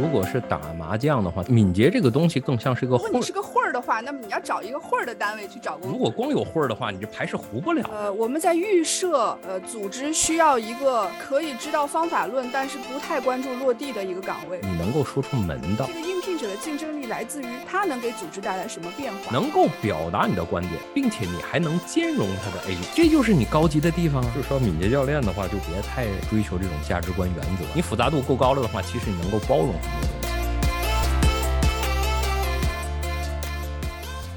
如果是打麻将的话，敏捷这个东西更像是个如。果你是个混儿的话，那么你要找一个混儿的单位去找工作。如果光有混儿的话，你这牌是糊不了。呃，我们在预设呃组织需要一个可以知道方法论，但是不太关注落地的一个岗位。你能够说出门道这，个应聘者的竞争力来自于他能给组织带来什么变化。能够表达你的观点，并且你还能兼容他的 A，这就是你高级的地方啊。就是说，敏捷教练的话，就别太追求这种价值观原则。你复杂度够高了的话，其实你能够包容。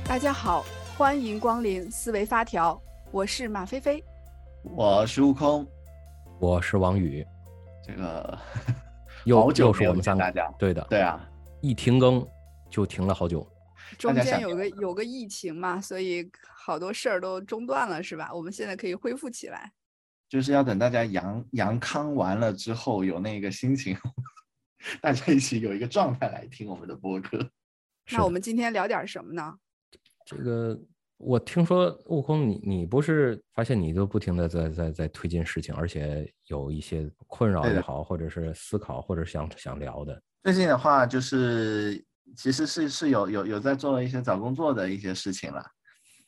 大家好，欢迎光临思维发条，我是马飞飞。我是悟空，我是王宇，这个有又是我们三个，大家。对的，对啊，一停更就停了好久。中间有个有个疫情嘛，所以好多事儿都中断了，是吧？我们现在可以恢复起来。就是要等大家阳阳康完了之后，有那个心情，大家一起有一个状态来听我们的播客。那我们今天聊点什么呢？这个我听说悟空你你不是发现你就不停的在在在推进事情，而且有一些困扰也好，或者是思考，或者想想聊的。最近的话，就是其实是是有有有在做一些找工作的一些事情了，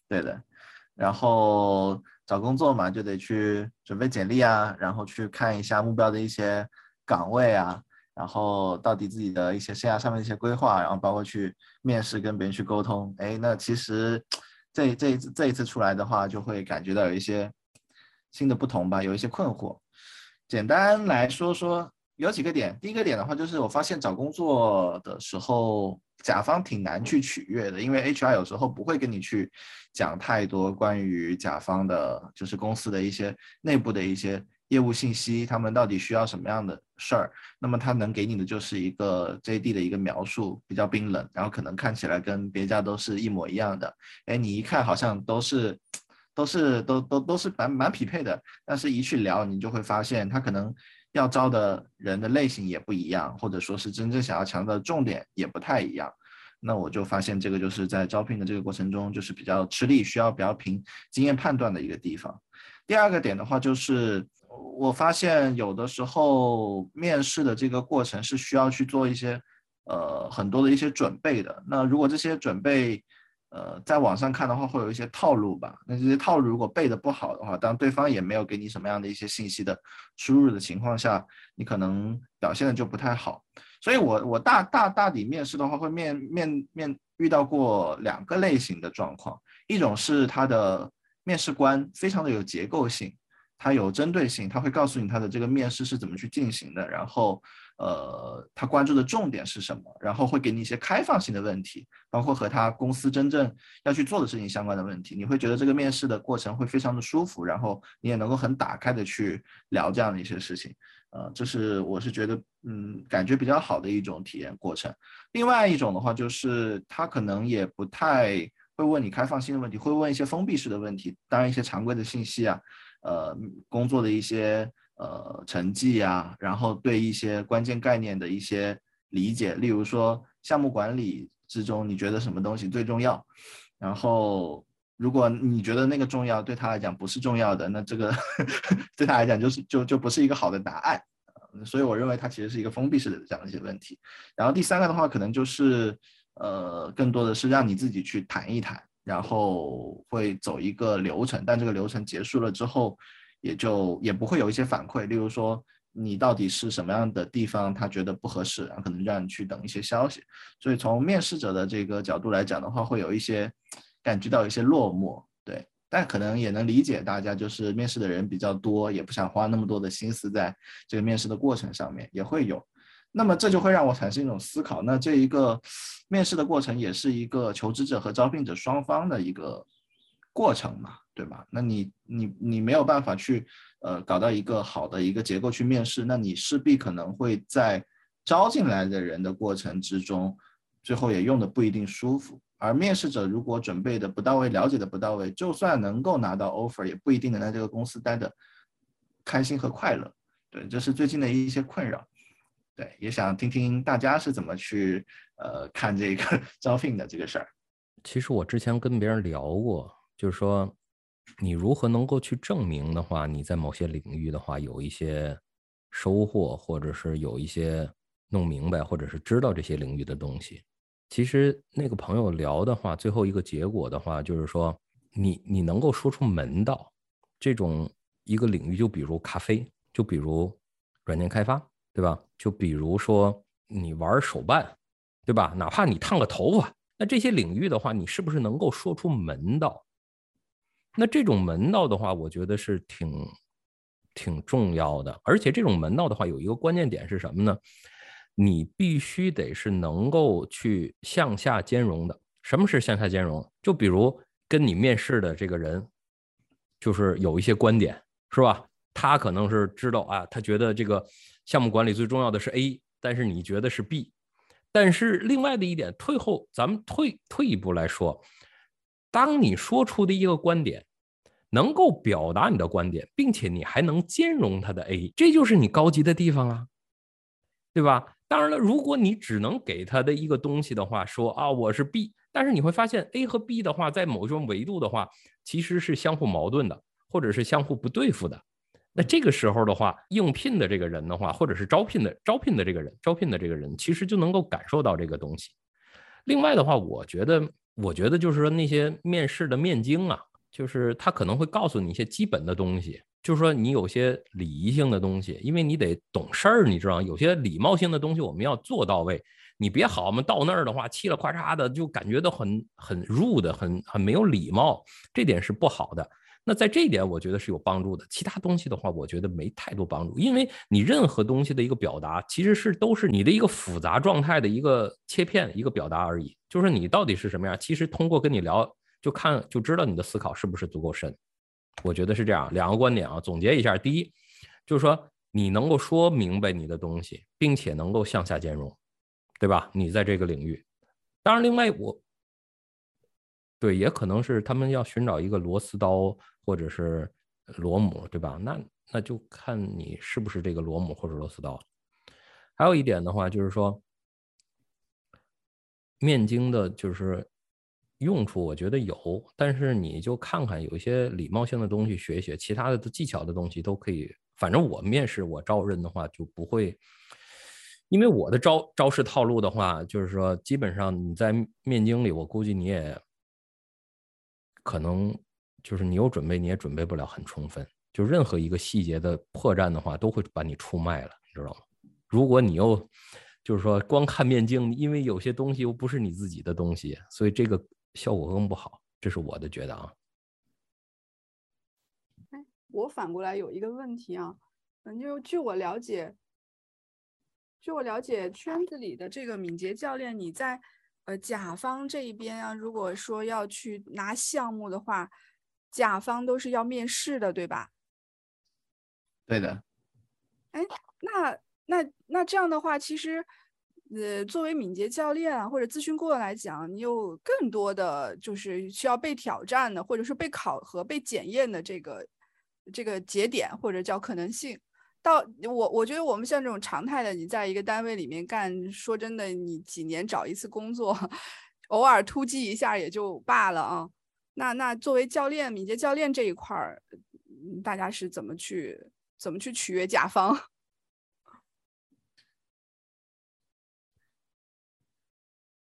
对的。然后找工作嘛，就得去准备简历啊，然后去看一下目标的一些岗位啊，然后到底自己的一些生涯上面的一些规划，然后包括去面试跟别人去沟通。哎，那其实这这这一次出来的话，就会感觉到有一些新的不同吧，有一些困惑。简单来说说，有几个点。第一个点的话，就是我发现找工作的时候，甲方挺难去取悦的，因为 HR 有时候不会跟你去讲太多关于甲方的，就是公司的一些内部的一些业务信息，他们到底需要什么样的事儿。那么他能给你的就是一个 JD 的一个描述，比较冰冷，然后可能看起来跟别家都是一模一样的。哎，你一看好像都是。都是都都都是蛮蛮匹配的，但是一去聊，你就会发现他可能要招的人的类型也不一样，或者说是真正想要强调的重点也不太一样。那我就发现这个就是在招聘的这个过程中，就是比较吃力，需要比较凭经验判断的一个地方。第二个点的话，就是我发现有的时候面试的这个过程是需要去做一些呃很多的一些准备的。那如果这些准备呃，在网上看的话，会有一些套路吧。那这些套路如果背的不好的话，当对方也没有给你什么样的一些信息的输入的情况下，你可能表现的就不太好。所以我我大大大抵面试的话，会面面面遇到过两个类型的状况，一种是他的面试官非常的有结构性，他有针对性，他会告诉你他的这个面试是怎么去进行的，然后。呃，他关注的重点是什么？然后会给你一些开放性的问题，包括和他公司真正要去做的事情相关的问题。你会觉得这个面试的过程会非常的舒服，然后你也能够很打开的去聊这样的一些事情。呃，这是我是觉得，嗯，感觉比较好的一种体验过程。另外一种的话，就是他可能也不太会问你开放性的问题，会问一些封闭式的问题。当然，一些常规的信息啊，呃，工作的一些。呃，成绩呀，然后对一些关键概念的一些理解，例如说项目管理之中，你觉得什么东西最重要？然后如果你觉得那个重要，对他来讲不是重要的，那这个 对他来讲就是就就不是一个好的答案。所以我认为它其实是一个封闭式的这样一些问题。然后第三个的话，可能就是呃，更多的是让你自己去谈一谈，然后会走一个流程，但这个流程结束了之后。也就也不会有一些反馈，例如说你到底是什么样的地方他觉得不合适，然后可能让你去等一些消息。所以从面试者的这个角度来讲的话，会有一些感觉到一些落寞，对。但可能也能理解大家就是面试的人比较多，也不想花那么多的心思在这个面试的过程上面，也会有。那么这就会让我产生一种思考，那这一个面试的过程也是一个求职者和招聘者双方的一个过程嘛。对吧？那你你你没有办法去呃搞到一个好的一个结构去面试，那你势必可能会在招进来的人的过程之中，最后也用的不一定舒服。而面试者如果准备的不到位，了解的不到位，就算能够拿到 offer，也不一定能在这个公司待的开心和快乐。对，这是最近的一些困扰。对，也想听听大家是怎么去呃看这个 招聘的这个事儿。其实我之前跟别人聊过，就是说。你如何能够去证明的话，你在某些领域的话有一些收获，或者是有一些弄明白，或者是知道这些领域的东西。其实那个朋友聊的话，最后一个结果的话，就是说你你能够说出门道，这种一个领域，就比如咖啡，就比如软件开发，对吧？就比如说你玩手办，对吧？哪怕你烫个头发，那这些领域的话，你是不是能够说出门道？那这种门道的话，我觉得是挺挺重要的。而且这种门道的话，有一个关键点是什么呢？你必须得是能够去向下兼容的。什么是向下兼容？就比如跟你面试的这个人，就是有一些观点，是吧？他可能是知道啊，他觉得这个项目管理最重要的是 A，但是你觉得是 B。但是另外的一点，退后，咱们退退一步来说，当你说出的一个观点能够表达你的观点，并且你还能兼容他的 A，这就是你高级的地方啊，对吧？当然了，如果你只能给他的一个东西的话，说啊我是 B，但是你会发现 A 和 B 的话，在某一种维度的话，其实是相互矛盾的，或者是相互不对付的。那这个时候的话，应聘的这个人的话，或者是招聘的招聘的这个人，招聘的这个人，其实就能够感受到这个东西。另外的话，我觉得，我觉得就是说那些面试的面经啊，就是他可能会告诉你一些基本的东西。就是说，你有些礼仪性的东西，因为你得懂事儿，你知道有些礼貌性的东西我们要做到位。你别好嘛，到那儿的话，气了咔嚓的，就感觉到很很 rude，很很没有礼貌，这点是不好的。那在这一点，我觉得是有帮助的。其他东西的话，我觉得没太多帮助，因为你任何东西的一个表达，其实是都是你的一个复杂状态的一个切片，一个表达而已。就是你到底是什么样，其实通过跟你聊，就看就知道你的思考是不是足够深。我觉得是这样，两个观点啊，总结一下。第一，就是说你能够说明白你的东西，并且能够向下兼容，对吧？你在这个领域，当然，另外我，对，也可能是他们要寻找一个螺丝刀或者是螺母，对吧？那那就看你是不是这个螺母或者螺丝刀。还有一点的话，就是说面经的，就是。用处我觉得有，但是你就看看有一些礼貌性的东西学一学，其他的技巧的东西都可以。反正我面试我招人的话就不会，因为我的招招式套路的话，就是说基本上你在面经里，我估计你也可能就是你有准备，你也准备不了很充分。就任何一个细节的破绽的话，都会把你出卖了，你知道吗？如果你又就是说光看面镜，因为有些东西又不是你自己的东西，所以这个。效果更不好，这是我的觉得啊。哎，我反过来有一个问题啊，嗯，就据我了解，据我了解，圈子里的这个敏捷教练，你在呃甲方这一边啊，如果说要去拿项目的话，甲方都是要面试的，对吧？对的。哎，那那那这样的话，其实。呃，作为敏捷教练啊，或者咨询顾问来讲，你有更多的就是需要被挑战的，或者是被考核、被检验的这个这个节点，或者叫可能性。到我我觉得我们像这种常态的，你在一个单位里面干，说真的，你几年找一次工作，偶尔突击一下也就罢了啊。那那作为教练，敏捷教练这一块儿，大家是怎么去怎么去取悦甲方？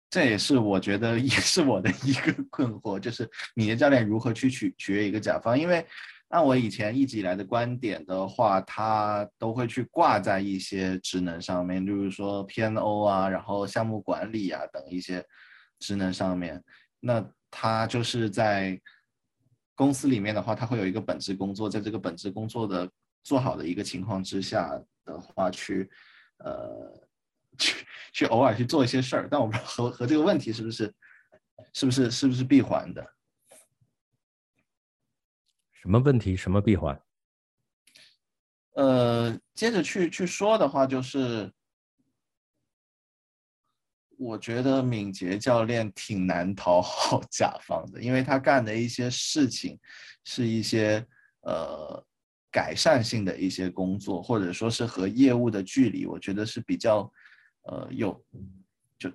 这也是我觉得也是我的一个 困惑，就是敏捷教练如何去取取悦一个甲方？因为按我以前一直以来的观点的话，他都会去挂在一些职能上面，例如说 PNO 啊，然后项目管理啊等一些职能上面。那他就是在公司里面的话，他会有一个本职工作，在这个本职工作的做好的一个情况之下的话，去呃。去去偶尔去做一些事儿，但我不知道和和这个问题是不是是不是是不是闭环的？什么问题？什么闭环？呃，接着去去说的话，就是我觉得敏捷教练挺难讨好甲方的，因为他干的一些事情是一些呃改善性的一些工作，或者说是和业务的距离，我觉得是比较。呃，有就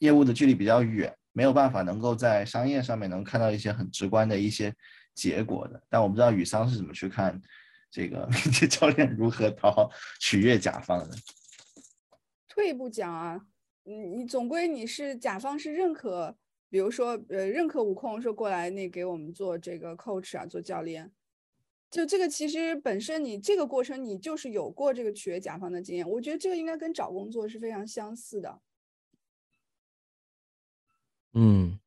业务的距离比较远，没有办法能够在商业上面能看到一些很直观的一些结果的。但我不知道宇桑是怎么去看这个 教练如何讨好取悦甲方的。退一步讲啊，你你总归你是甲方是认可，比如说呃认可悟空说过来那给我们做这个 coach 啊，做教练，就这个其实本身你这个过程你就是有过这个取悦甲方的经验，我觉得这个应该跟找工作是非常相似的。嗯，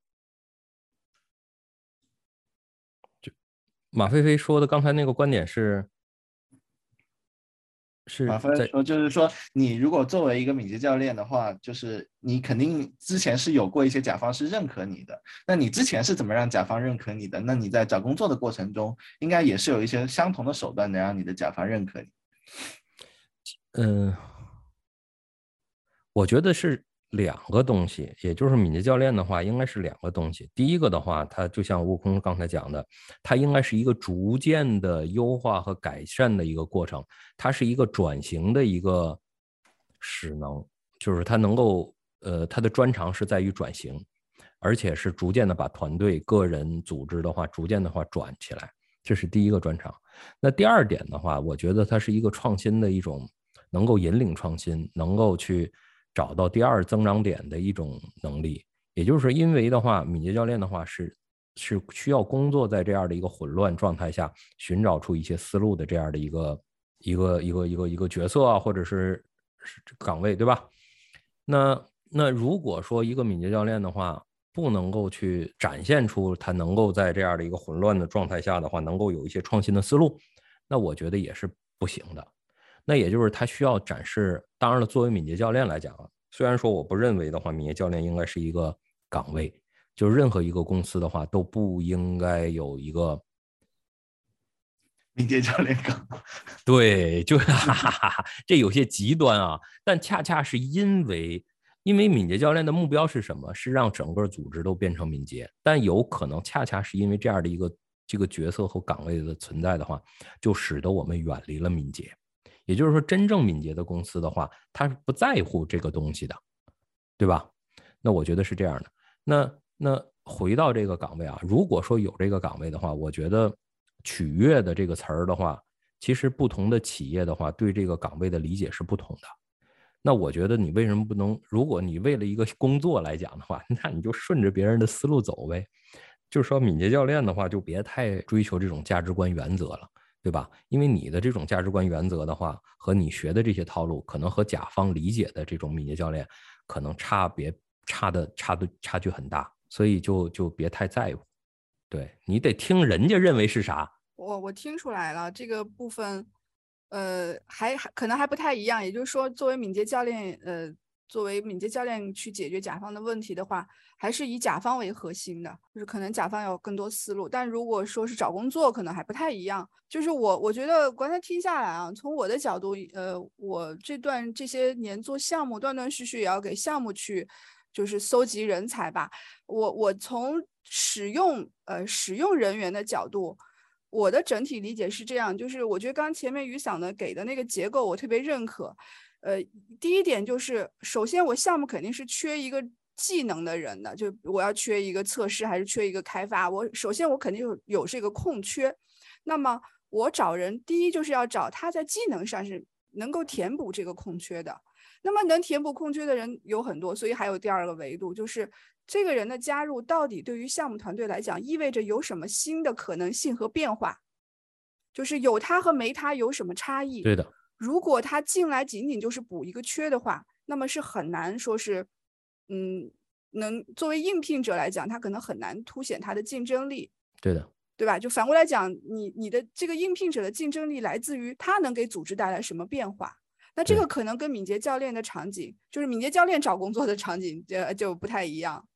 马飞飞说的刚才那个观点是。是马飞说，就是说，你如果作为一个敏捷教练的话，就是你肯定之前是有过一些甲方是认可你的。那你之前是怎么让甲方认可你的？那你在找工作的过程中，应该也是有一些相同的手段能让你的甲方认可你。嗯，我觉得是。两个东西，也就是敏捷教练的话，应该是两个东西。第一个的话，它就像悟空刚才讲的，它应该是一个逐渐的优化和改善的一个过程，它是一个转型的一个使能，就是它能够，呃，它的专长是在于转型，而且是逐渐的把团队、个人、组织的话，逐渐的话转起来，这是第一个专长。那第二点的话，我觉得它是一个创新的一种，能够引领创新，能够去。找到第二增长点的一种能力，也就是因为的话，敏捷教练的话是是需要工作在这样的一个混乱状态下，寻找出一些思路的这样的一个一个一个一个一个角色啊，或者是岗位，对吧？那那如果说一个敏捷教练的话，不能够去展现出他能够在这样的一个混乱的状态下的话，能够有一些创新的思路，那我觉得也是不行的。那也就是他需要展示。当然了，作为敏捷教练来讲啊，虽然说我不认为的话，敏捷教练应该是一个岗位，就是任何一个公司的话都不应该有一个 敏捷教练岗。对，就 哈哈哈，这有些极端啊。但恰恰是因为，因为敏捷教练的目标是什么？是让整个组织都变成敏捷。但有可能恰恰是因为这样的一个这个角色和岗位的存在的话，就使得我们远离了敏捷。也就是说，真正敏捷的公司的话，他是不在乎这个东西的，对吧？那我觉得是这样的。那那回到这个岗位啊，如果说有这个岗位的话，我觉得“取悦”的这个词儿的话，其实不同的企业的话，对这个岗位的理解是不同的。那我觉得你为什么不能？如果你为了一个 工作来讲的话，那你就顺着别人的思路走呗。就是说，敏捷教练的话，就别太追求这种价值观原则了。对吧？因为你的这种价值观原则的话，和你学的这些套路，可能和甲方理解的这种敏捷教练，可能差别差的差的差距很大，所以就就别太在乎。对你得听人家认为是啥。我我听出来了，这个部分，呃，还还可能还不太一样。也就是说，作为敏捷教练，呃。作为敏捷教练去解决甲方的问题的话，还是以甲方为核心的，就是可能甲方有更多思路。但如果说是找工作，可能还不太一样。就是我我觉得刚才听下来啊，从我的角度，呃，我这段这些年做项目，断断续续也要给项目去，就是搜集人才吧。我我从使用呃使用人员的角度，我的整体理解是这样，就是我觉得刚前面雨伞的给的那个结构，我特别认可。呃，第一点就是，首先我项目肯定是缺一个技能的人的，就我要缺一个测试还是缺一个开发，我首先我肯定有有这个空缺，那么我找人，第一就是要找他在技能上是能够填补这个空缺的，那么能填补空缺的人有很多，所以还有第二个维度，就是这个人的加入到底对于项目团队来讲意味着有什么新的可能性和变化，就是有他和没他有什么差异？对的。如果他进来仅仅就是补一个缺的话，那么是很难说是，嗯，能作为应聘者来讲，他可能很难凸显他的竞争力。对的，对吧？就反过来讲，你你的这个应聘者的竞争力来自于他能给组织带来什么变化。那这个可能跟敏捷教练的场景，就是敏捷教练找工作的场景，就就不太一样。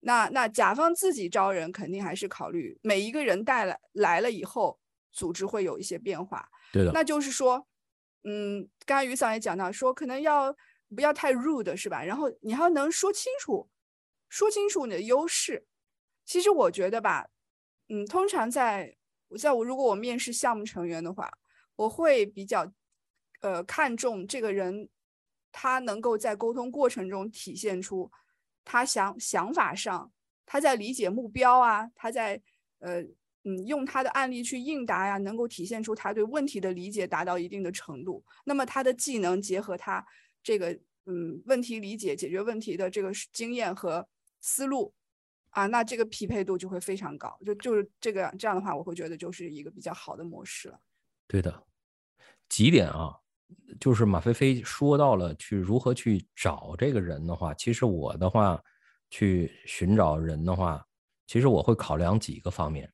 那那甲方自己招人，肯定还是考虑每一个人带来来了以后，组织会有一些变化。对的，那就是说。嗯，刚刚于嫂也讲到说，可能要不要太 rude 是吧？然后你还能说清楚，说清楚你的优势。其实我觉得吧，嗯，通常在在我如果我面试项目成员的话，我会比较呃看重这个人，他能够在沟通过程中体现出他想想法上，他在理解目标啊，他在呃。嗯，用他的案例去应答呀，能够体现出他对问题的理解达到一定的程度。那么他的技能结合他这个嗯问题理解、解决问题的这个经验和思路啊，那这个匹配度就会非常高。就就是这个这样的话，我会觉得就是一个比较好的模式了。对的，几点啊？就是马飞飞说到了去如何去找这个人的话，其实我的话去寻找人的话，其实我会考量几个方面。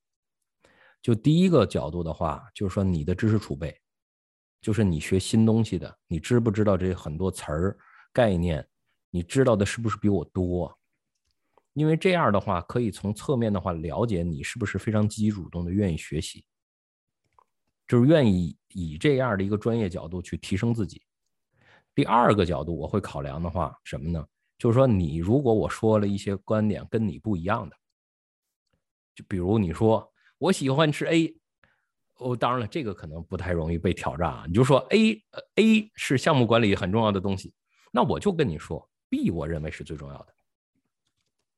就第一个角度的话，就是说你的知识储备，就是你学新东西的，你知不知道这很多词儿概念，你知道的是不是比我多？因为这样的话，可以从侧面的话了解你是不是非常积极主动的愿意学习。就是愿意以这样的一个专业角度去提升自己。第二个角度，我会考量的话，什么呢？就是说，你如果我说了一些观点跟你不一样的，就比如你说我喜欢吃 A，哦，当然了，这个可能不太容易被挑战啊。你就说 A，A 是项目管理很重要的东西，那我就跟你说 B，我认为是最重要的。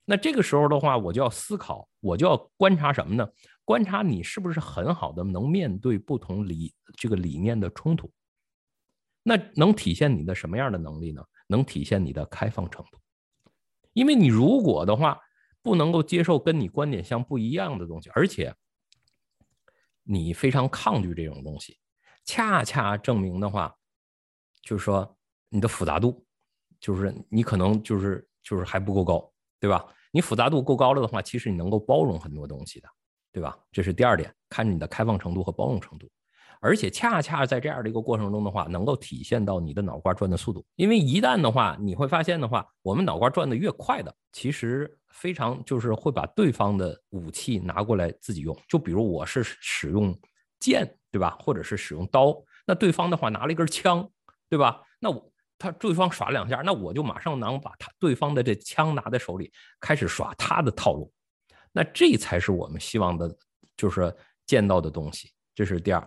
那这个时候的话，我就要思考，我就要观察什么呢？观察你是不是很好的能面对不同理这个理念的冲突。那能体现你的什么样的能力呢？能体现你的开放程度。因为你如果的话不能够接受跟你观点相不一样的东西，而且你非常抗拒这种东西，恰恰证明的话，就是说你的复杂度，就是你可能就是就是还不够高。对吧？你复杂度够高了的话，其实你能够包容很多东西的，对吧？这是第二点，看你的开放程度和包容程度。而且恰恰在这样的一个过程中的话，能够体现到你的脑瓜转的速度。因为一旦的话，你会发现的话，我们脑瓜转的越快的，其实非常就是会把对方的武器拿过来自己用。就比如我是使用剑，对吧？或者是使用刀，那对方的话拿了一根枪，对吧？那我。他对方耍两下，那我就马上能把他对方的这枪拿在手里，开始耍他的套路。那这才是我们希望的，就是见到的东西。这是第二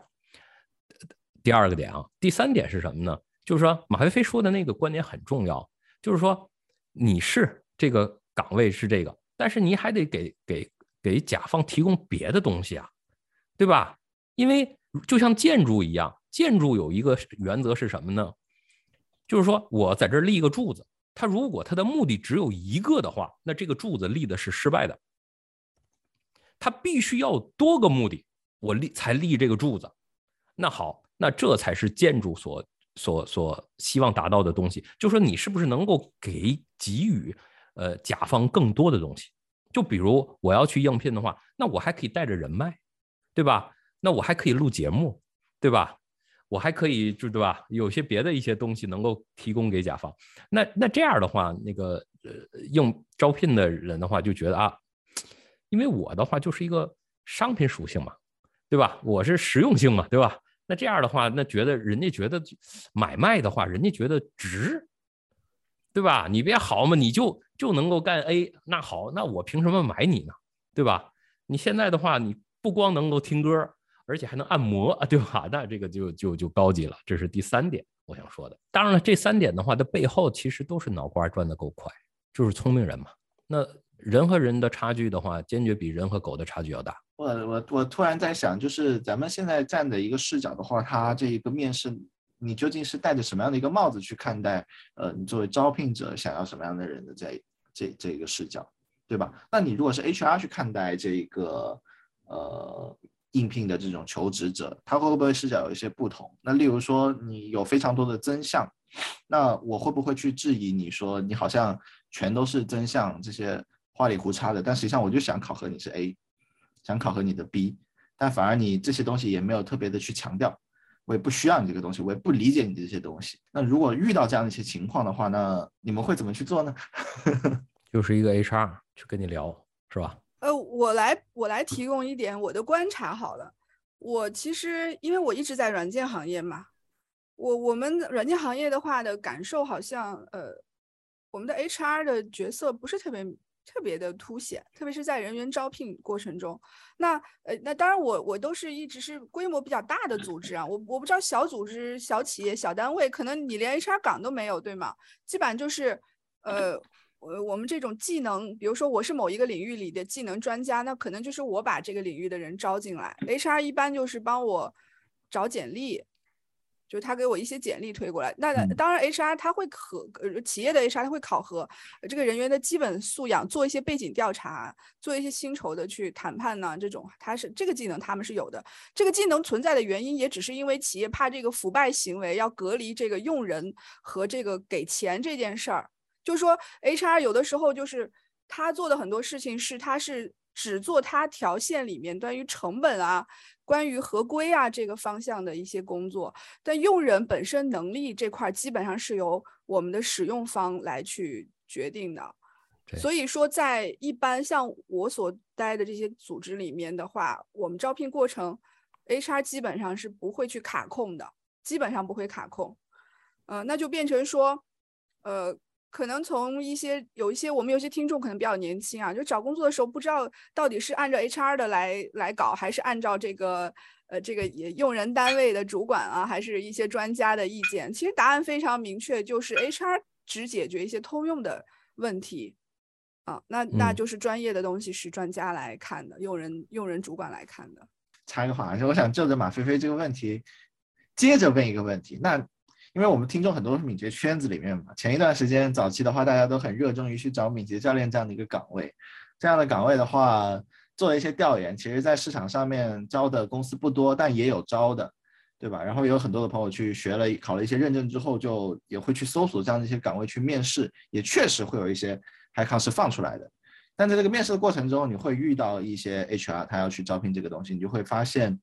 第二个点啊。第三点是什么呢？就是说马飞飞说的那个观点很重要，就是说你是这个岗位是这个，但是你还得给给给甲方提供别的东西啊，对吧？因为就像建筑一样，建筑有一个原则是什么呢？就是说，我在这立一个柱子，它如果它的目的只有一个的话，那这个柱子立的是失败的。它必须要多个目的，我立才立这个柱子。那好，那这才是建筑所所所希望达到的东西。就说你是不是能够给给予呃甲方更多的东西？就比如我要去应聘的话，那我还可以带着人脉，对吧？那我还可以录节目，对吧？我还可以，就对吧？有些别的一些东西能够提供给甲方。那那这样的话，那个呃，应招聘的人的话就觉得啊，因为我的话就是一个商品属性嘛，对吧？我是实用性嘛，对吧？那这样的话，那觉得人家觉得买卖的话，人家觉得值，对吧？你别好嘛，你就就能够干 A，那好，那我凭什么买你呢？对吧？你现在的话，你不光能够听歌。而且还能按摩，对吧？那这个就就就高级了。这是第三点我想说的。当然了，这三点的话它背后其实都是脑瓜转的够快，就是聪明人嘛。那人和人的差距的话，坚决比人和狗的差距要大。我我我突然在想，就是咱们现在站的一个视角的话，他这一个面试，你究竟是戴着什么样的一个帽子去看待？呃，你作为招聘者想要什么样的人的这这这一个视角，对吧？那你如果是 HR 去看待这个，呃。应聘的这种求职者，他会不会视角有一些不同？那例如说，你有非常多的真相，那我会不会去质疑你说你好像全都是真相，这些花里胡哨的？但实际上我就想考核你是 A，想考核你的 B，但反而你这些东西也没有特别的去强调，我也不需要你这个东西，我也不理解你这些东西。那如果遇到这样的一些情况的话，那你们会怎么去做呢？就是一个 HR 去跟你聊，是吧？呃，我来我来提供一点我的观察好了。我其实因为我一直在软件行业嘛，我我们软件行业的话的感受好像，呃，我们的 HR 的角色不是特别特别的凸显，特别是在人员招聘过程中。那呃，那当然我我都是一直是规模比较大的组织啊，我我不知道小组织、小企业、小单位，可能你连 HR 岗都没有，对吗？基本上就是，呃。呃，我们这种技能，比如说我是某一个领域里的技能专家，那可能就是我把这个领域的人招进来。HR 一般就是帮我找简历，就是他给我一些简历推过来，那当然 HR 他会考，呃，企业的 HR 他会考核这个人员的基本素养，做一些背景调查，做一些薪酬的去谈判呢，这种他是这个技能他们是有的。这个技能存在的原因，也只是因为企业怕这个腐败行为，要隔离这个用人和这个给钱这件事儿。就是说 HR 有的时候就是他做的很多事情是他是。只做他条线里面关于成本啊、关于合规啊这个方向的一些工作，但用人本身能力这块基本上是由我们的使用方来去决定的。所以说，在一般像我所待的这些组织里面的话，我们招聘过程，HR 基本上是不会去卡控的，基本上不会卡控。呃，那就变成说，呃。可能从一些有一些我们有些听众可能比较年轻啊，就找工作的时候不知道到底是按照 HR 的来来搞，还是按照这个呃这个也用人单位的主管啊，还是一些专家的意见。其实答案非常明确，就是 HR 只解决一些通用的问题啊，那那就是专业的东西是专家来看的，用人用人主管来看的。插一个话，就我想就着马飞飞这个问题，接着问一个问题，那。因为我们听众很多是敏捷圈子里面嘛，前一段时间早期的话，大家都很热衷于去找敏捷教练这样的一个岗位。这样的岗位的话，做了一些调研，其实在市场上面招的公司不多，但也有招的，对吧？然后有很多的朋友去学了，考了一些认证之后，就也会去搜索这样的一些岗位去面试，也确实会有一些 h i 是放出来的。但在这个面试的过程中，你会遇到一些 HR，他要去招聘这个东西，你就会发现。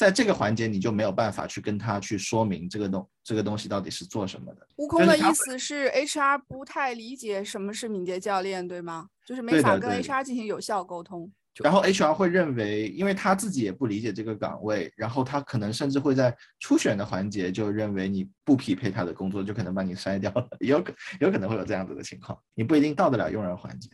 在这个环节，你就没有办法去跟他去说明这个东这个东西到底是做什么的。悟空的意思是，HR 不太理解什么是敏捷教练，对吗？就是没法跟 HR 进行有效沟通。然后 HR 会认为，因为他自己也不理解这个岗位，然后他可能甚至会在初选的环节就认为你不匹配他的工作，就可能把你筛掉了。有可有可能会有这样子的情况，你不一定到得了用人环节。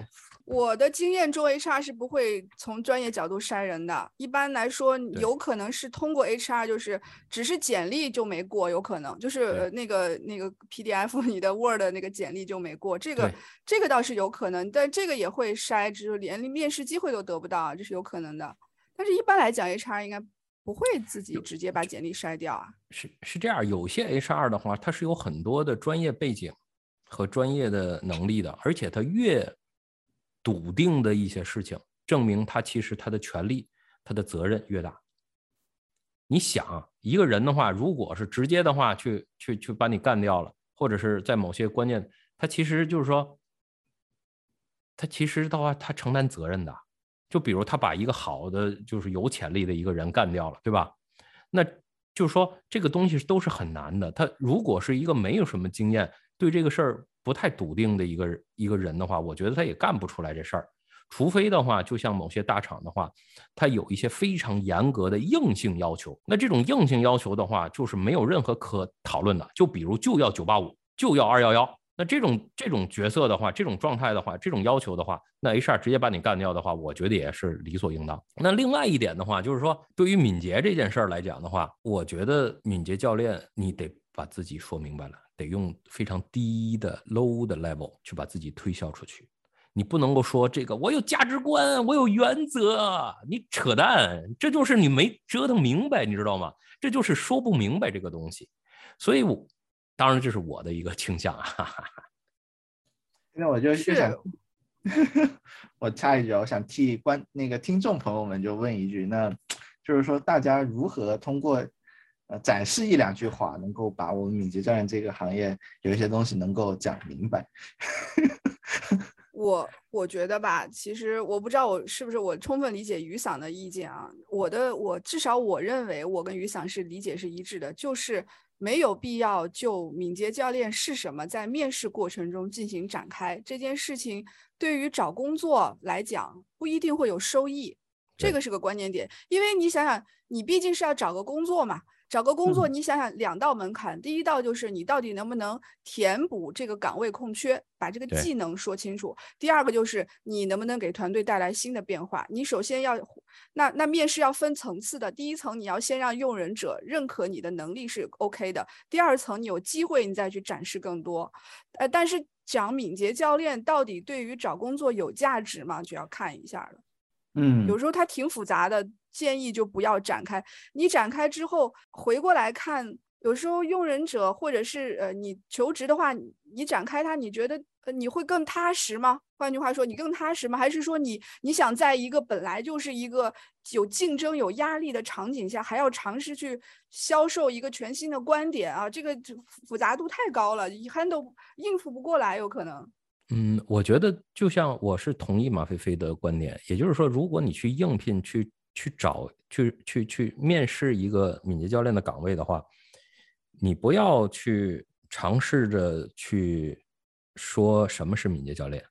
我的经验中，HR 是不会从专业角度筛人的。一般来说，有可能是通过 HR，就是只是简历就没过，有可能就是那个那个 PDF 你的 Word 那个简历就没过，这个这个倒是有可能，但这个也会筛，就是连面试机会都得不到，这是有可能的。但是一般来讲，HR 应该不会自己直接把简历筛掉啊。是是这样，有些 HR 的话，他是有很多的专业背景和专业的能力的，而且他越笃定的一些事情，证明他其实他的权利、他的责任越大。你想，一个人的话，如果是直接的话去去去把你干掉了，或者是在某些关键，他其实就是说，他其实的话，他承担责任的。就比如他把一个好的，就是有潜力的一个人干掉了，对吧？那就是说，这个东西都是很难的。他如果是一个没有什么经验，对这个事儿。不太笃定的一个一个人的话，我觉得他也干不出来这事儿，除非的话，就像某些大厂的话，他有一些非常严格的硬性要求。那这种硬性要求的话，就是没有任何可讨论的。就比如就要九八五，就要二幺幺。那这种这种角色的话，这种状态的话，这种要求的话，那 HR 直接把你干掉的话，我觉得也是理所应当。那另外一点的话，就是说对于敏捷这件事儿来讲的话，我觉得敏捷教练你得把自己说明白了。得用非常低的 low 的 level 去把自己推销出去，你不能够说这个我有价值观，我有原则，你扯淡，这就是你没折腾明白，你知道吗？这就是说不明白这个东西，所以，我当然这是我的一个倾向啊。那我就就想，我插一句，我想替观那个听众朋友们就问一句，那就是说大家如何通过。呃，展示一两句话，能够把我们敏捷教练这个行业有一些东西能够讲明白。我我觉得吧，其实我不知道我是不是我充分理解雨伞的意见啊。我的我至少我认为我跟雨伞是理解是一致的，就是没有必要就敏捷教练是什么在面试过程中进行展开这件事情，对于找工作来讲不一定会有收益，这个是个关键点。因为你想想，你毕竟是要找个工作嘛。找个工作，你想想两道门槛，第一道就是你到底能不能填补这个岗位空缺，把这个技能说清楚；第二个就是你能不能给团队带来新的变化。你首先要，那那面试要分层次的，第一层你要先让用人者认可你的能力是 OK 的，第二层你有机会你再去展示更多。呃，但是讲敏捷教练到底对于找工作有价值吗？就要看一下了。嗯，有时候它挺复杂的。建议就不要展开。你展开之后回过来看，有时候用人者或者是呃你求职的话，你展开它，你觉得呃你会更踏实吗？换句话说，你更踏实吗？还是说你你想在一个本来就是一个有竞争、有压力的场景下，还要尝试去销售一个全新的观点啊？这个复杂度太高了，handle 应付不过来，有可能。嗯，我觉得就像我是同意马飞飞的观点，也就是说，如果你去应聘、去去找、去去去面试一个敏捷教练的岗位的话，你不要去尝试着去说什么是敏捷教练，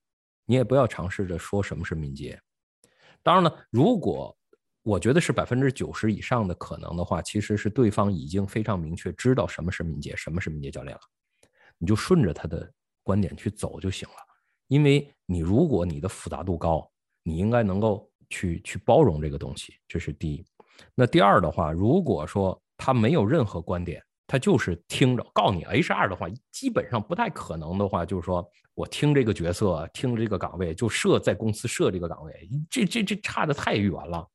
你也不要尝试着说什么是敏捷。当然了，如果我觉得是百分之九十以上的可能的话，其实是对方已经非常明确知道什么是敏捷，什么是敏捷教练了，你就顺着他的观点去走就行了。因为你如果你的复杂度高，你应该能够去去包容这个东西，这是第一。那第二的话，如果说他没有任何观点，他就是听着告诉你 HR 的话，基本上不太可能的话，就是说我听这个角色，听这个岗位就设在公司设这个岗位，这这这差的太远了。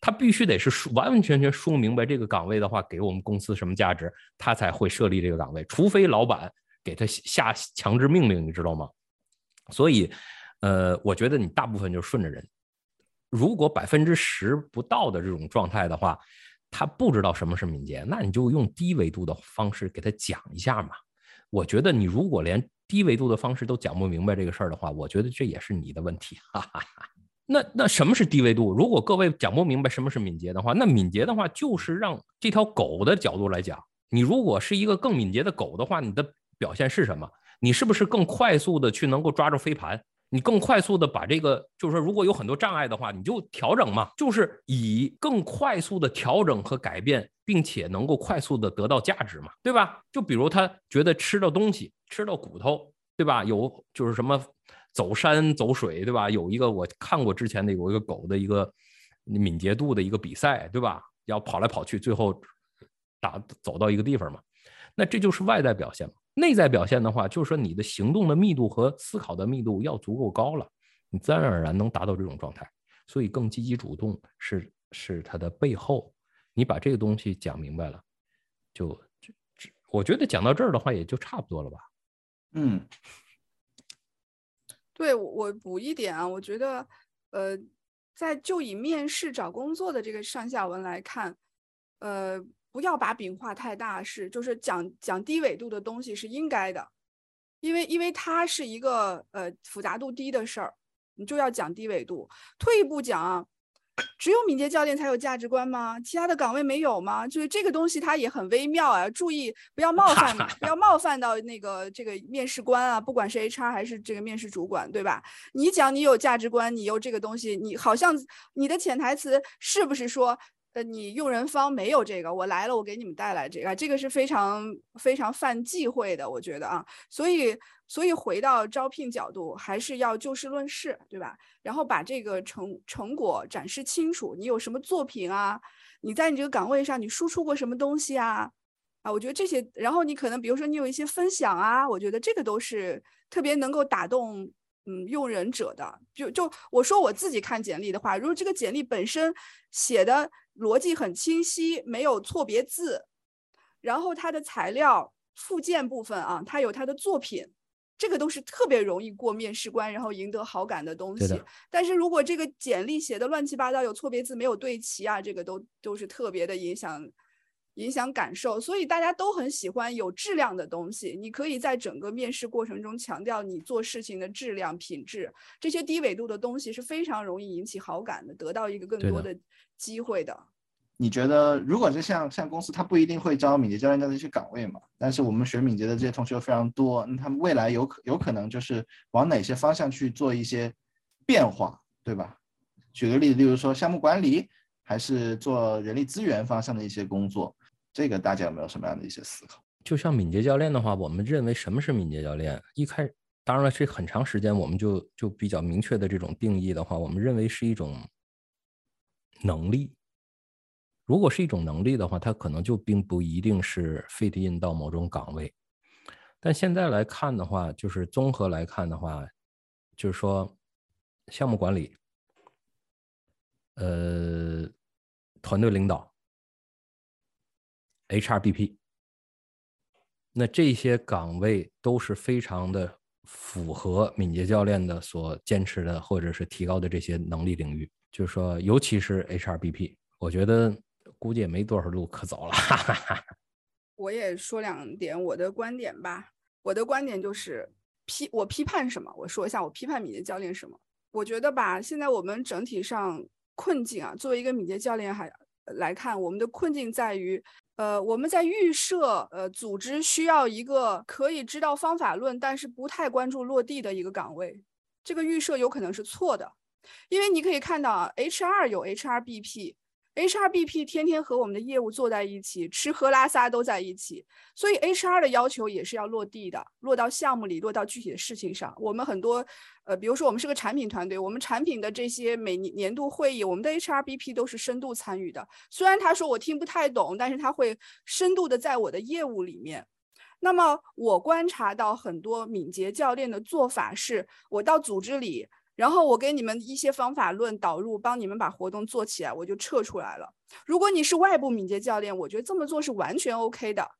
他必须得是说完完全全说明白这个岗位的话给我们公司什么价值，他才会设立这个岗位，除非老板给他下强制命令，你知道吗？所以，呃，我觉得你大部分就顺着人。如果百分之十不到的这种状态的话，他不知道什么是敏捷，那你就用低维度的方式给他讲一下嘛。我觉得你如果连低维度的方式都讲不明白这个事儿的话，我觉得这也是你的问题。哈哈哈。那那什么是低维度？如果各位讲不明白什么是敏捷的话，那敏捷的话就是让这条狗的角度来讲，你如果是一个更敏捷的狗的话，你的表现是什么？你是不是更快速的去能够抓住飞盘？你更快速的把这个，就是说，如果有很多障碍的话，你就调整嘛，就是以更快速的调整和改变，并且能够快速的得到价值嘛，对吧？就比如他觉得吃到东西，吃到骨头，对吧？有就是什么走山走水，对吧？有一个我看过之前的有一个狗的一个敏捷度的一个比赛，对吧？要跑来跑去，最后打走到一个地方嘛，那这就是外在表现嘛。内在表现的话，就是说你的行动的密度和思考的密度要足够高了，你自然而然能达到这种状态。所以更积极主动是是它的背后，你把这个东西讲明白了，就就我觉得讲到这儿的话也就差不多了吧。嗯，对我补一点啊，我觉得呃，在就以面试找工作的这个上下文来看，呃。不要把饼画太大，是就是讲讲低纬度的东西是应该的，因为因为它是一个呃复杂度低的事儿，你就要讲低纬度。退一步讲，只有敏捷教练才有价值观吗？其他的岗位没有吗？就是这个东西它也很微妙啊，注意不要冒犯，不要冒犯到那个这个面试官啊，不管是 HR 还是这个面试主管，对吧？你讲你有价值观，你有这个东西，你好像你的潜台词是不是说？呃，你用人方没有这个，我来了，我给你们带来这个，这个是非常非常犯忌讳的，我觉得啊，所以所以回到招聘角度，还是要就事论事，对吧？然后把这个成成果展示清楚，你有什么作品啊？你在你这个岗位上，你输出过什么东西啊？啊，我觉得这些，然后你可能比如说你有一些分享啊，我觉得这个都是特别能够打动嗯用人者的。就就我说我自己看简历的话，如果这个简历本身写的。逻辑很清晰，没有错别字，然后它的材料附件部分啊，它有它的作品，这个都是特别容易过面试官，然后赢得好感的东西。但是如果这个简历写的乱七八糟，有错别字没有对齐啊，这个都都是特别的影响影响感受。所以大家都很喜欢有质量的东西。你可以在整个面试过程中强调你做事情的质量品质，这些低纬度的东西是非常容易引起好感的，得到一个更多的。机会的，你觉得如果是像像公司，它不一定会招敏捷教练这样的一些岗位嘛？但是我们学敏捷的这些同学又非常多，那他们未来有可有可能就是往哪些方向去做一些变化，对吧？举个例子，例如说项目管理，还是做人力资源方向的一些工作，这个大家有没有什么样的一些思考？就像敏捷教练的话，我们认为什么是敏捷教练？一开当然了，这很长时间我们就就比较明确的这种定义的话，我们认为是一种。能力，如果是一种能力的话，它可能就并不一定是 fit in 到某种岗位。但现在来看的话，就是综合来看的话，就是说项目管理、呃团队领导、HRBP 那这些岗位都是非常的符合敏捷教练的所坚持的或者是提高的这些能力领域。就是说，尤其是 HRBP，我觉得估计也没多少路可走了。哈哈我也说两点我的观点吧。我的观点就是批我批判什么？我说一下我批判敏捷教练什么？我觉得吧，现在我们整体上困境啊，作为一个敏捷教练还来看，我们的困境在于，呃，我们在预设呃组织需要一个可以知道方法论，但是不太关注落地的一个岗位。这个预设有可能是错的，因为你可以看到啊，HR 有 HRBP。HRBP 天天和我们的业务坐在一起，吃喝拉撒都在一起，所以 HR 的要求也是要落地的，落到项目里，落到具体的事情上。我们很多，呃，比如说我们是个产品团队，我们产品的这些每年年度会议，我们的 HRBP 都是深度参与的。虽然他说我听不太懂，但是他会深度的在我的业务里面。那么我观察到很多敏捷教练的做法是，我到组织里。然后我给你们一些方法论导入，帮你们把活动做起来，我就撤出来了。如果你是外部敏捷教练，我觉得这么做是完全 OK 的。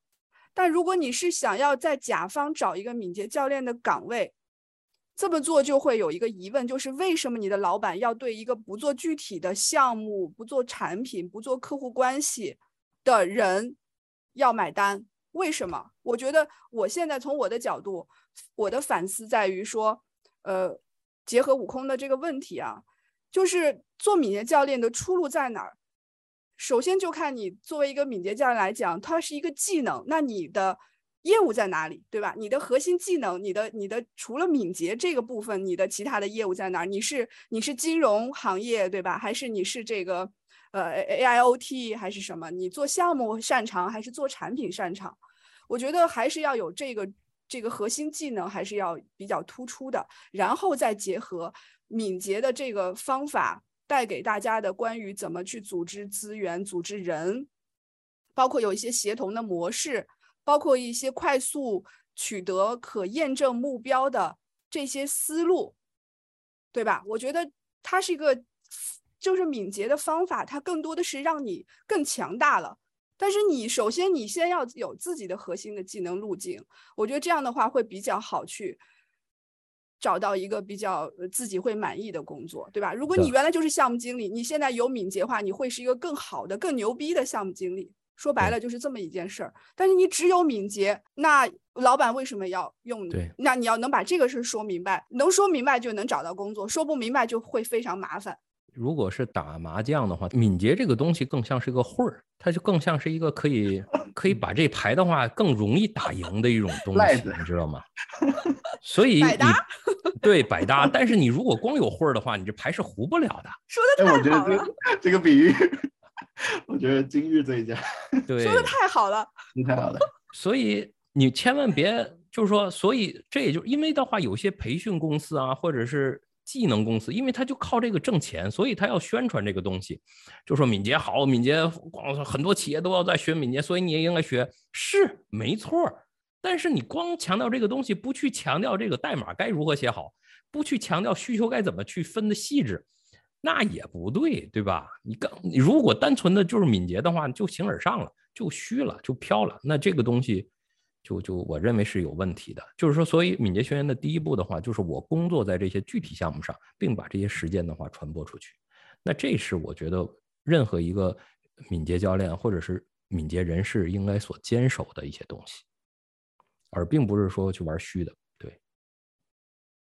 但如果你是想要在甲方找一个敏捷教练的岗位，这么做就会有一个疑问，就是为什么你的老板要对一个不做具体的项目、不做产品、不做客户关系的人要买单？为什么？我觉得我现在从我的角度，我的反思在于说，呃。结合悟空的这个问题啊，就是做敏捷教练的出路在哪儿？首先就看你作为一个敏捷教练来讲，它是一个技能，那你的业务在哪里，对吧？你的核心技能，你的你的除了敏捷这个部分，你的其他的业务在哪儿？你是你是金融行业，对吧？还是你是这个呃 AIoT 还是什么？你做项目擅长还是做产品擅长？我觉得还是要有这个。这个核心技能还是要比较突出的，然后再结合敏捷的这个方法带给大家的关于怎么去组织资源、组织人，包括有一些协同的模式，包括一些快速取得可验证目标的这些思路，对吧？我觉得它是一个，就是敏捷的方法，它更多的是让你更强大了。但是你首先你先要有自己的核心的技能路径，我觉得这样的话会比较好去找到一个比较自己会满意的工作，对吧？如果你原来就是项目经理，你现在有敏捷化，你会是一个更好的、更牛逼的项目经理。说白了就是这么一件事儿。但是你只有敏捷，那老板为什么要用你？那你要能把这个事说明白，能说明白就能找到工作，说不明白就会非常麻烦。如果是打麻将的话，敏捷这个东西更像是一个会儿，它就更像是一个可以 可以把这牌的话更容易打赢的一种东西，你知道吗？所以百搭，对百搭。但是你如果光有会儿的话，你这牌是糊不了的。说的太好了，这个比喻，我觉得今日最佳。对，说的太好了，太好了。所以你千万别就是说，所以这也就因为的话，有些培训公司啊，或者是。技能公司，因为他就靠这个挣钱，所以他要宣传这个东西，就说敏捷好，敏捷光很多企业都要在学敏捷，所以你也应该学，是没错。但是你光强调这个东西，不去强调这个代码该如何写好，不去强调需求该怎么去分的细致，那也不对，对吧？你刚如果单纯的就是敏捷的话，就形而上了，就虚了，就飘了，那这个东西。就就我认为是有问题的，就是说，所以敏捷学员的第一步的话，就是我工作在这些具体项目上，并把这些实践的话传播出去。那这是我觉得任何一个敏捷教练或者是敏捷人士应该所坚守的一些东西，而并不是说去玩虚的。对，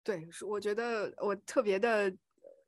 对，是我觉得我特别的。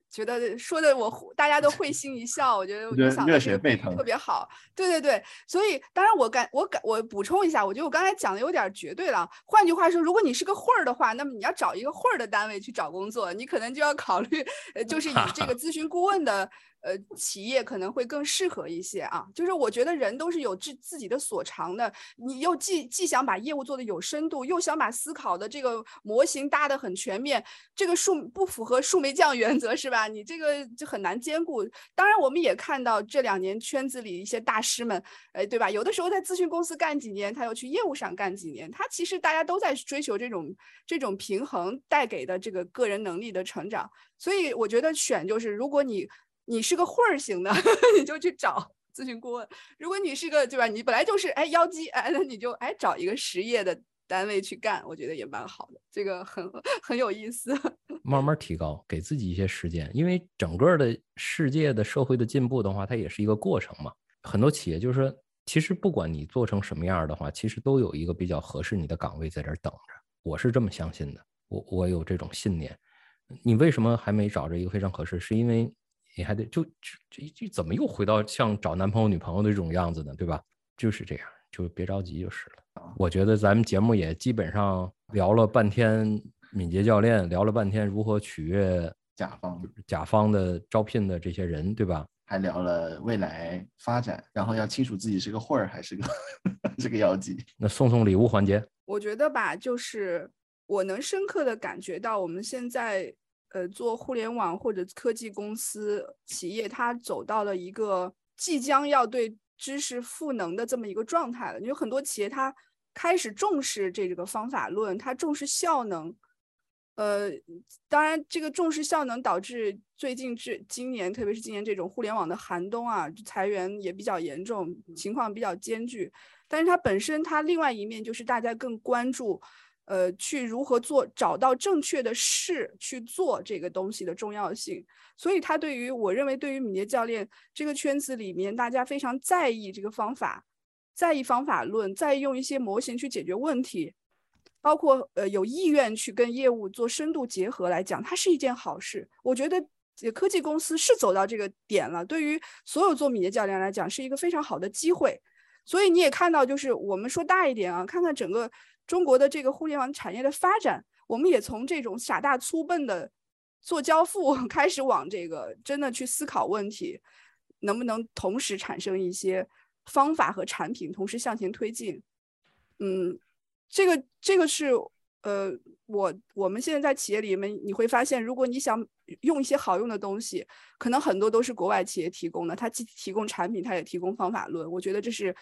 觉得说的我大家都会心一笑，我觉得 我想热血沸腾，特别好。对对对，所以当然我感我感我补充一下，我觉得我刚才讲的有点绝对了。换句话说，如果你是个混儿的话，那么你要找一个混儿的单位去找工作，你可能就要考虑，呃，就是以这个 咨询顾问的。呃，企业可能会更适合一些啊。就是我觉得人都是有自自己的所长的，你又既既想把业务做得有深度，又想把思考的这个模型搭得很全面，这个树不符合树莓 酱原则是吧？你这个就很难兼顾。当然，我们也看到这两年圈子里一些大师们，哎，对吧？有的时候在咨询公司干几年，他又去业务上干几年，他其实大家都在追求这种这种平衡带给的这个个人能力的成长。所以我觉得选就是，如果你。你是个混儿型的，你就去找咨询顾问。如果你是个对吧，你本来就是哎妖姬哎，那你就哎找一个实业的单位去干，我觉得也蛮好的，这个很很有意思。慢慢提高，给自己一些时间，因为整个的世界的社会的进步的话，它也是一个过程嘛。很多企业就是说，其实不管你做成什么样的话，其实都有一个比较合适你的岗位在这儿等着。我是这么相信的，我我有这种信念。你为什么还没找着一个非常合适？是因为你还得就就就怎么又回到像找男朋友女朋友的这种样子呢？对吧？就是这样，就别着急就是了。我觉得咱们节目也基本上聊了半天敏捷教练，聊了半天如何取悦甲方，甲方的招聘的这些人，对吧？还聊了未来发展，然后要清楚自己是个混儿还是个 这个妖姬。那送送礼物环节，我觉得吧，就是我能深刻的感觉到，我们现在呃做互联网或者科技公司企业，它走到了一个即将要对知识赋能的这么一个状态了。有很多企业它开始重视这个方法论，它重视效能。呃，当然，这个重视效能导致最近这今年，特别是今年这种互联网的寒冬啊，裁员也比较严重，情况比较艰巨。但是它本身，它另外一面就是大家更关注，呃，去如何做，找到正确的事去做这个东西的重要性。所以，他对于我认为，对于敏捷教练这个圈子里面，大家非常在意这个方法，在意方法论，在意用一些模型去解决问题。包括呃有意愿去跟业务做深度结合来讲，它是一件好事。我觉得科技公司是走到这个点了，对于所有做敏捷教练来讲，是一个非常好的机会。所以你也看到，就是我们说大一点啊，看看整个中国的这个互联网产业的发展，我们也从这种傻大粗笨的做交付 开始，往这个真的去思考问题，能不能同时产生一些方法和产品，同时向前推进。嗯。这个这个是呃，我我们现在在企业里面，你会发现，如果你想用一些好用的东西，可能很多都是国外企业提供的，它既提供产品，它也提供方法论。我觉得这是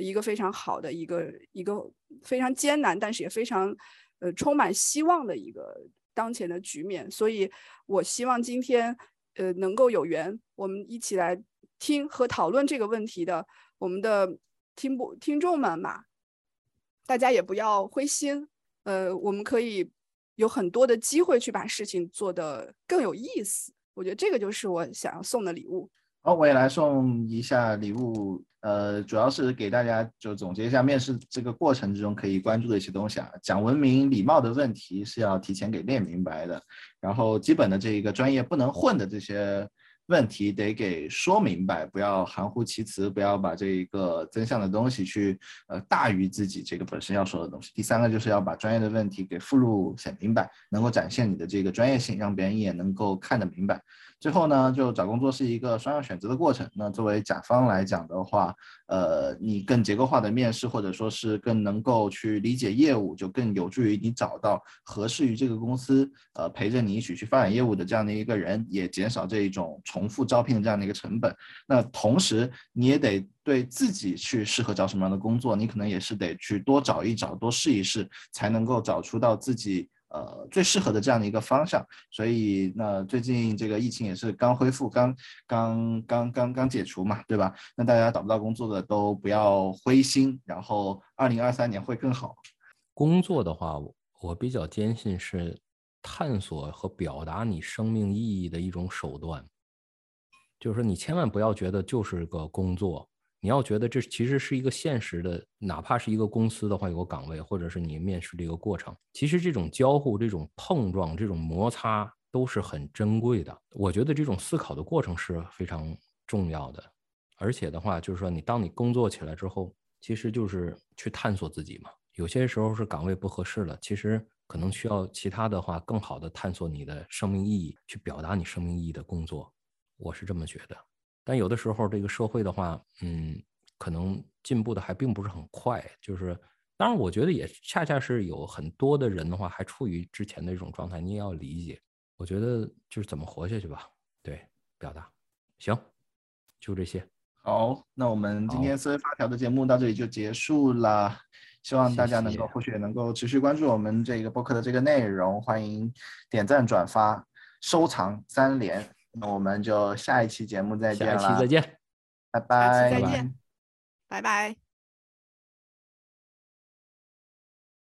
一个非常好的一个一个非常艰难，但是也非常呃充满希望的一个当前的局面。所以我希望今天呃能够有缘，我们一起来听和讨论这个问题的我们的听不听众们嘛。大家也不要灰心，呃，我们可以有很多的机会去把事情做得更有意思。我觉得这个就是我想要送的礼物。好，我也来送一下礼物，呃，主要是给大家就总结一下面试这个过程之中可以关注的一些东西啊。讲文明礼貌的问题是要提前给练明白的，然后基本的这一个专业不能混的这些。问题得给说明白，不要含糊其辞，不要把这一个真相的东西去呃大于自己这个本身要说的东西。第三个就是要把专业的问题给附录写明白，能够展现你的这个专业性，让别人也能够看得明白。最后呢，就找工作是一个双向选择的过程。那作为甲方来讲的话，呃，你更结构化的面试，或者说是更能够去理解业务，就更有助于你找到合适于这个公司，呃，陪着你一起去发展业务的这样的一个人，也减少这一种重复招聘的这样的一个成本。那同时，你也得对自己去适合找什么样的工作，你可能也是得去多找一找，多试一试，才能够找出到自己。呃，最适合的这样的一个方向，所以那最近这个疫情也是刚恢复，刚刚刚刚刚解除嘛，对吧？那大家找不到工作的都不要灰心，然后二零二三年会更好。工作的话，我比较坚信是探索和表达你生命意义的一种手段，就是说你千万不要觉得就是个工作。你要觉得这其实是一个现实的，哪怕是一个公司的话，有个岗位，或者是你面试的一个过程，其实这种交互、这种碰撞、这种摩擦都是很珍贵的。我觉得这种思考的过程是非常重要的，而且的话，就是说你当你工作起来之后，其实就是去探索自己嘛。有些时候是岗位不合适了，其实可能需要其他的话更好的探索你的生命意义，去表达你生命意义的工作。我是这么觉得。但有的时候，这个社会的话，嗯，可能进步的还并不是很快。就是，当然，我觉得也恰恰是有很多的人的话，还处于之前的这种状态，你也要理解。我觉得就是怎么活下去吧。对，表达，行，就这些。好，那我们今天思维发条的节目到这里就结束了。希望大家能够，或许也能够持续关注我们这个播客的这个内容。欢迎点赞、转发、收藏三连。那我们就下一期节目再见了。下期再见。拜拜，再见，拜拜。